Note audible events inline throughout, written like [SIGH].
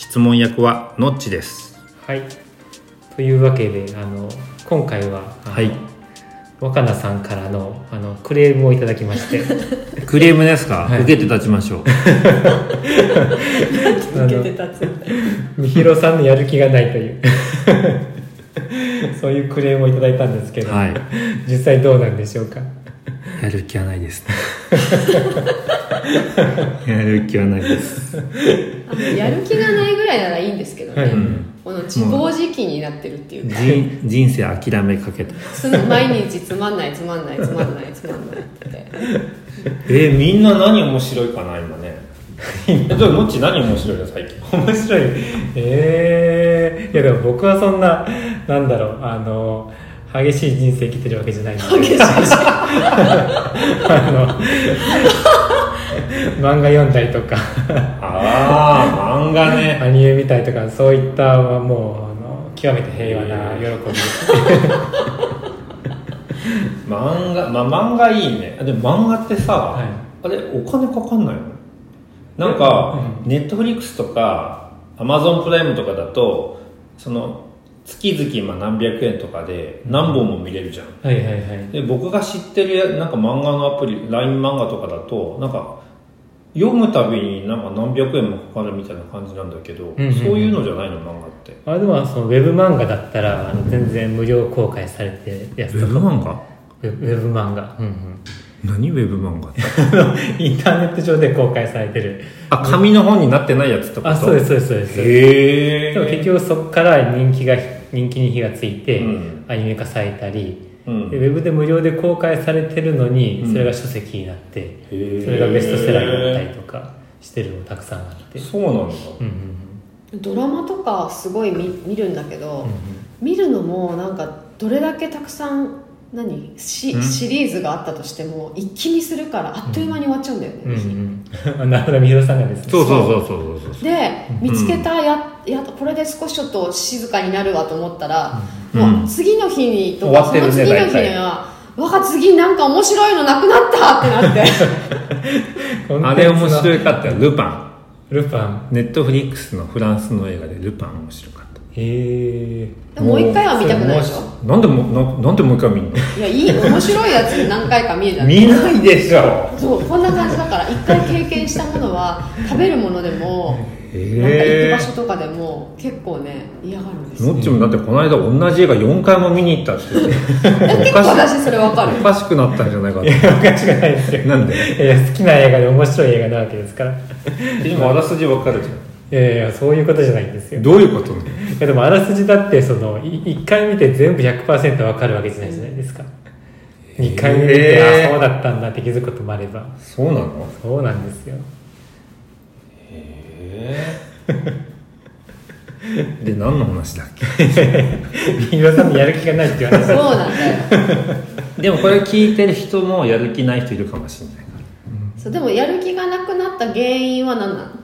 質問役はのっちです。はい。というわけで、あの今回は、はい。若菜さんからのあのクレームをいただきまして、[LAUGHS] クレームですか、はい。受けて立ちましょう。[LAUGHS] あの立つ。みひろさんのやる気がないという。[LAUGHS] そういうクレームをいただいたんですけど、はい。実際どうなんでしょうか？やる気はないですね [LAUGHS] やる気はないです。[LAUGHS] あのやる気がないぐらいならいいんですけどね、はい。この自暴自棄になってるっていうか。人人生諦めかけてその毎日つまんないつまんないつまんないつまんないって。[LAUGHS] えー、みんな何面白いかな今ね。えでももっち何面白いの最近？面白い。えー、いやでも僕はそんななんだろうあの激しい人生生きてるわけじゃないんで。激しいしあの [LAUGHS] 漫画読んだりとか。ああ漫画ね。[LAUGHS] アニメ見たりとかそういったはもうあの極めて平和な喜び。です、漫画まあ漫画いいね。でも漫画ってさ、はい。あれお金かかんないの？なんか、ネットフリックスとかアマゾンプライムとかだとその月々まあ何百円とかで何本も見れるじゃん、はいはいはい。で僕が知ってるやなんか漫画のアプリ LINE 漫画とかだとなんか読むたびになんか何百円もかかるみたいな感じなんだけど、んうんうん。そういうのじゃないの漫画って。あでもそのウェブ漫画だったらあの全然無料公開されてるやつとか。も画？ウェブウェブ漫画、うんうん、何ウェブ漫画って？[LAUGHS] インターネット上で公開されてる。あ紙の本になってないやつと？あそうですそうですそうです。へえでも結局そこから人気が人気に火がついて、うん。アニメ化されたり、うん。でウェブで無料で公開されてるのに、うん。それが書籍になって、へー。それがベストセラーになったりとかしてるのたくさんあって、そうなんだ、うんうんうん。ドラマとかすごい見見るんだけど、うんうん。見るのもなんかどれだけたくさん何？シうん？シリーズがあったとしても一気にするからあっという間に終わっちゃうんだよね、うんうん、[LAUGHS] なるほど、みひろさんがですね。そうそうそうそうそうそう。で見つけたややこれで少しちょっと静かになるわと思ったら、うんもう次の日にと終わか、ってるねその次の日にはわあ次なんか面白いのなくなったってなって。[LAUGHS] あれ面白いかったよ。ルパン。ルパン。ネットフリックスのフランスの映画でルパン面白かったへえ。もう一回は見たくないでしょ？なんでもななんでもう一回見んの？いやいい面白いやつ何回か見えた見ないでしょ。そうこんな感じ。だから一回経験したものは食べるものでもなんか行くへ場所とかでも結構ね嫌がるんですよ。えのっちもだってこの間同じ映画4回も見に行ったって結構私それわかるおかしくなったんじゃないかいや、おかしくないですよ。ななんで？いや、好きな映画で面白い映画なわけですから。い [LAUGHS] でもあらすじわかるじゃやいや、そういうことじゃないんですよ。んどういうこと？いや、でもあらすじだって、その、い一回見て全部100%わかるわけじゃないじゃないですか。二回目見て、へーあ、そうだったんだって気づくこともあれば。そうなの？そうなんですよ。へえで何の話だっけ？みひろさんにやる気がないっていう話そうなんだよでもこれ聞いてる人もやる気ない人いるかもしれないからそうでもやる気がなくなった原因は何なの？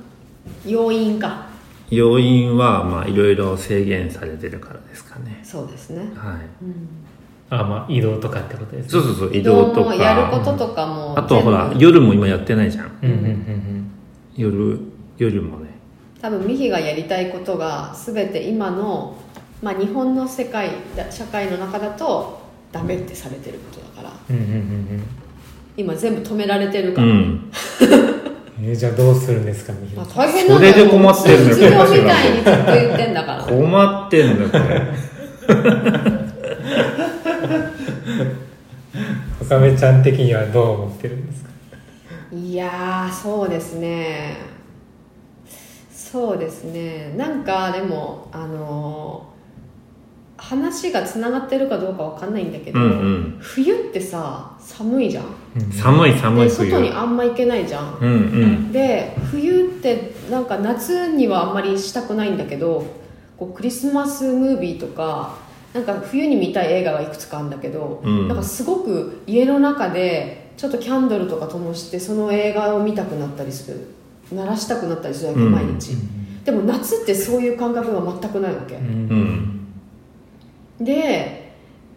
要因か。要因はまあいろいろ制限されてるからですかね。そうですね。はい。あ、まあ、移動とかってことですね。そうそうそう移動ともやるこかととかもあとはほら夜も今やってないじゃん。うんうんうん夜夜もね。多分ミヒがやりたいことが全て今の、まあ、日本の世界だ社会の中だとダメってされてることだから。うん。うんうんうんうん。今全部止められてるから、うん [LAUGHS] えーじゃあどうするんですか、みひまあ。大変なんだよ。それで困ってるんだよ。卒業みたいにずっと言ってんだから困ってんだよこれ。[LAUGHS] 岡部ちゃん的にはどう思ってるんですか？いやーそうですね。そうですね。なんかでもあのー話がつながってるかどうかわかんないんだけど、うんうん。冬ってさ寒いじゃん寒い寒いで冬外にあんま行けないじゃん。うんうん。で冬ってなんか夏にはあんまりしたくないんだけどこうクリスマスムービーとかなんか冬に見たい映画がいくつかあるんだけど、うん。なんかすごく家の中でちょっとキャンドルとか灯してその映画を見たくなったりする。鳴らしたくなったりするわけ、うん。毎日。でも夏ってそういう感覚が全くないわけ、うん。で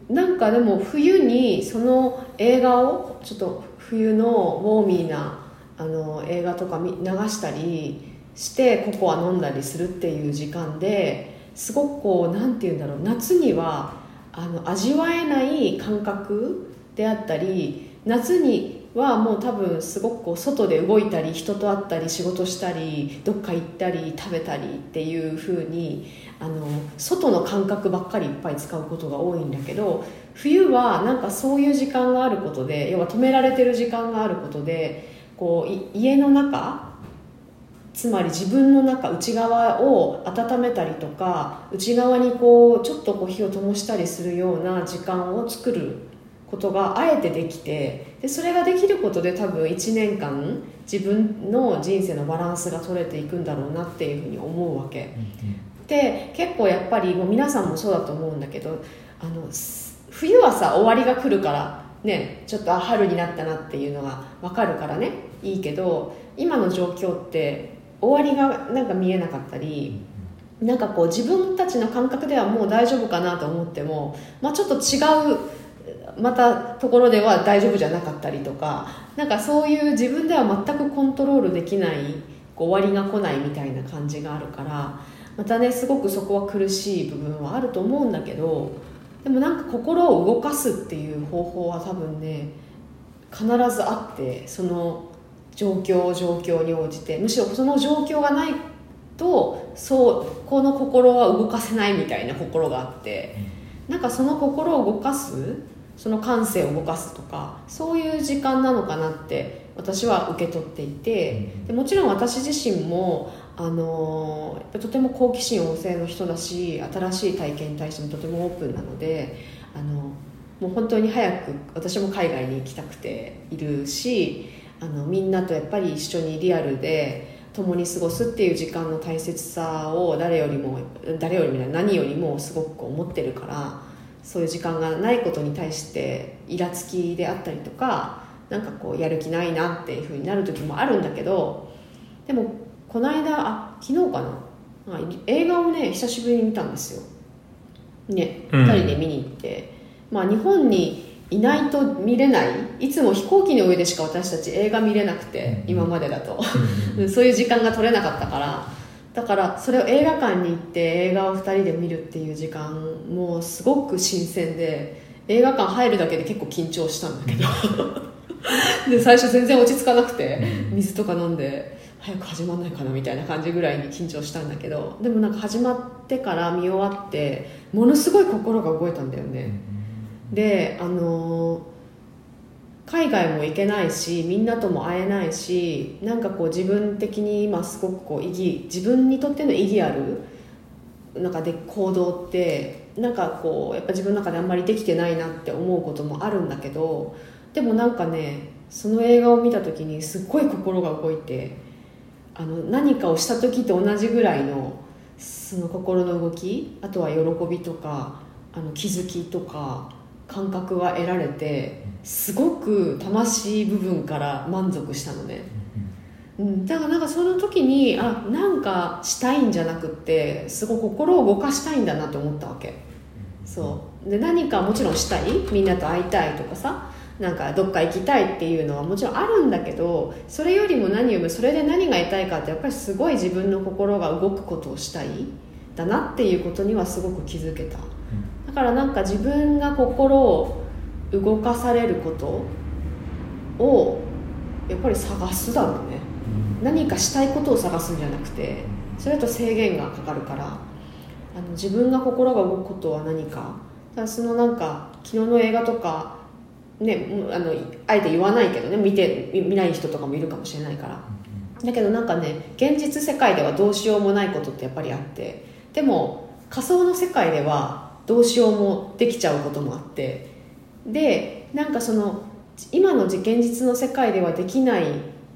なんかでも冬にその映画をちょっと冬のウォーミーなあの映画とか流したりしてココア飲んだりするっていう時間ですごくこうなんて言うんだろう夏にはあの味わえない感覚であったり夏にはもう多分すごくこう外で動いたり人と会ったり仕事したりどっか行ったり食べたりっていう風にあの外の感覚ばっかりいっぱい使うことが多いんだけど冬はなんかそういう時間があることで要は止められてる時間があることでこう家の中つまり自分の中内側を温めたりとか内側にこうちょっとこう火を灯したりするような時間を作ることがあえてできてでそれができることで多分1年間自分の人生のバランスが取れていくんだろうなっていうふうに思うわけ。で結構やっぱりもう皆さんもそうだと思うんだけどあのす冬はさ終わりが来るからねちょっとあ春になったなっていうのが分かるからね。いいけど今の状況って終わりがなんか見えなかったりなんかこう自分たちの感覚ではもう大丈夫かなと思っても、まあ、ちょっと違うまたところでは大丈夫じゃなかったりとかなんかそういう自分では全くコントロールできないこう終わりが来ないみたいな感じがあるからまたねすごくそこは苦しい部分はあると思うんだけどでもなんか心を動かすっていう方法は多分ね必ずあってその状況状況に応じて。むしろその状況がないとそうこの心は動かせないみたいな心があって。なんかその心を動かすその感性を動かすとかそういう時間なのかなって私は受け取っていてでもちろん私自身もあのとても好奇心旺盛の人だし新しい体験に対してもとてもオープンなのであのもう本当に早く私も海外に行きたくているしあのみんなとやっぱり一緒にリアルで共に過ごすっていう時間の大切さを誰よりも誰よりも何よりもすごく思ってるからそういう時間がないことに対してイラつきであったりとかなんかこうやる気ないなっていうふうになる時もあるんだけどでもこの間あ昨日かな？あ映画をね久しぶりに見たんですよ。ねうん。2人で見に行って、まあ日本にいないと見れないいつも飛行機の上でしか私たち映画見れなくて今までだと。うん。[LAUGHS] そういう時間が取れなかったからだからそれを映画館に行って映画を2人で見るっていう時間もすごく新鮮で映画館入るだけで結構緊張したんだけど。[LAUGHS] で最初全然落ち着かなくて水とか飲んで早く始まんないかなみたいな感じぐらいに緊張したんだけどでもなんか始まってから見終わってものすごい心が動いたんだよね。であのー海外も行けないしみんなとも会えないしなんかこう自分的に今すごくこう意義自分にとっての意義あるなんかで行動ってなんかこうやっぱ自分の中であんまりできてないなって思うこともあるんだけどでもなんかねその映画を見た時にすっごい心が動いてあの何かをした時と同じぐらいのその心の動きあとは喜びとかあの気づきとか感覚が得られてすごく魂部分から満足したのね、うん、だからなんかその時にあなんかしたいんじゃなくってすごい心を動かしたいんだなって思ったわけ。そう。で何かもちろんしたい？みんなと会いたいとかさ？なんかどっか行きたいっていうのはもちろんあるんだけどそれよりも何よりもそれで何が得たいかってやっぱりすごい自分の心が動くことをしたいだなっていうことにはすごく気づけただからなんか自分が心を動かされることをやっぱり探すだろうね。何かしたいことを探すんじゃなくてそれだと制限がかかるからあの自分が心が動くことは何か。そのなんか昨日の映画とかねあのあえて言わないけどね見て見見ない人とかもいるかもしれないから。だけどなんかね現実世界ではどうしようもないことってやっぱりあって。でも仮想の世界ではどうしようもできちゃうこともあって。でなんかその今の現実の世界ではできない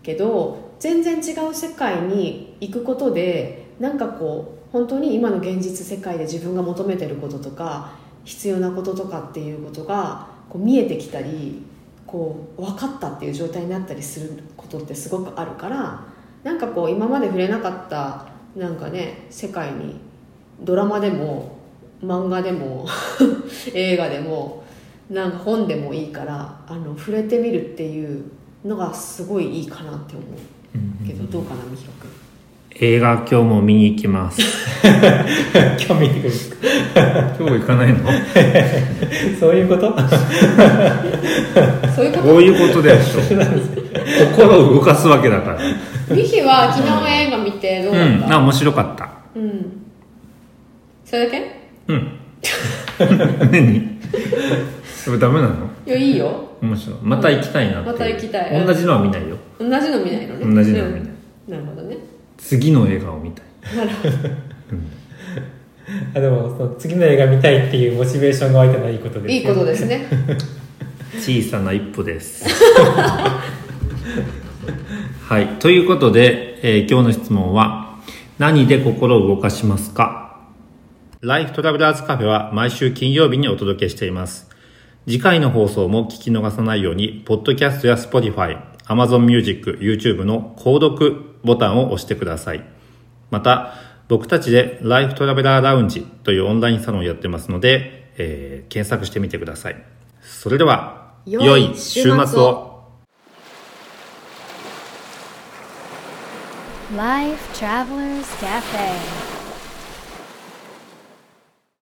けど全然違う世界に行くことでなんかこう本当に今の現実世界で自分が求めてることとか必要なこととかっていうことがこう見えてきたりこう分かったっていう状態になったりすることってすごくあるからなんかこう今まで触れなかったなんかね世界にドラマでも漫画でも [LAUGHS] 映画でもなんか本でもいいからあの触れてみるっていうのがすごいいいかなって思うけどどうかなみひろくん？映画今日も見に行きます。今日見てくるんですか？[LAUGHS] 今日行かないの？[LAUGHS] そういうこと？そういうここういうことでしょ心を動かすわけだから。とミヒは昨日映画見てどううだった？ん。あ面白かった。うん。それだけ？うん。[LAUGHS] 何？それダメなの？いやいいよ。面白い。また行きたいなってまた行きたい。同じのは見ないよ。同じの見ないのね。同じのは見ない。うん。なるほどね。次の映画を見たい。なるほど。[LAUGHS] あでもその次の映画見たいっていうモチベーションが湧いたのはいいことですねいいことですね。[LAUGHS] 小さな一歩です。はい。ということで、えー今日の質問は何で心を動かしますか？ライフトラベラーズカフェは毎週金曜日にお届けしています。次回の放送も聞き逃さないようにポッドキャストや Spotify、Amazon Music、YouTube の購読ボタンを押してください。また僕たちでライフトラベラーラウンジというオンラインサロンをやってますので、えー検索してみてください。それでは良い週末を。Life Travelers Cafe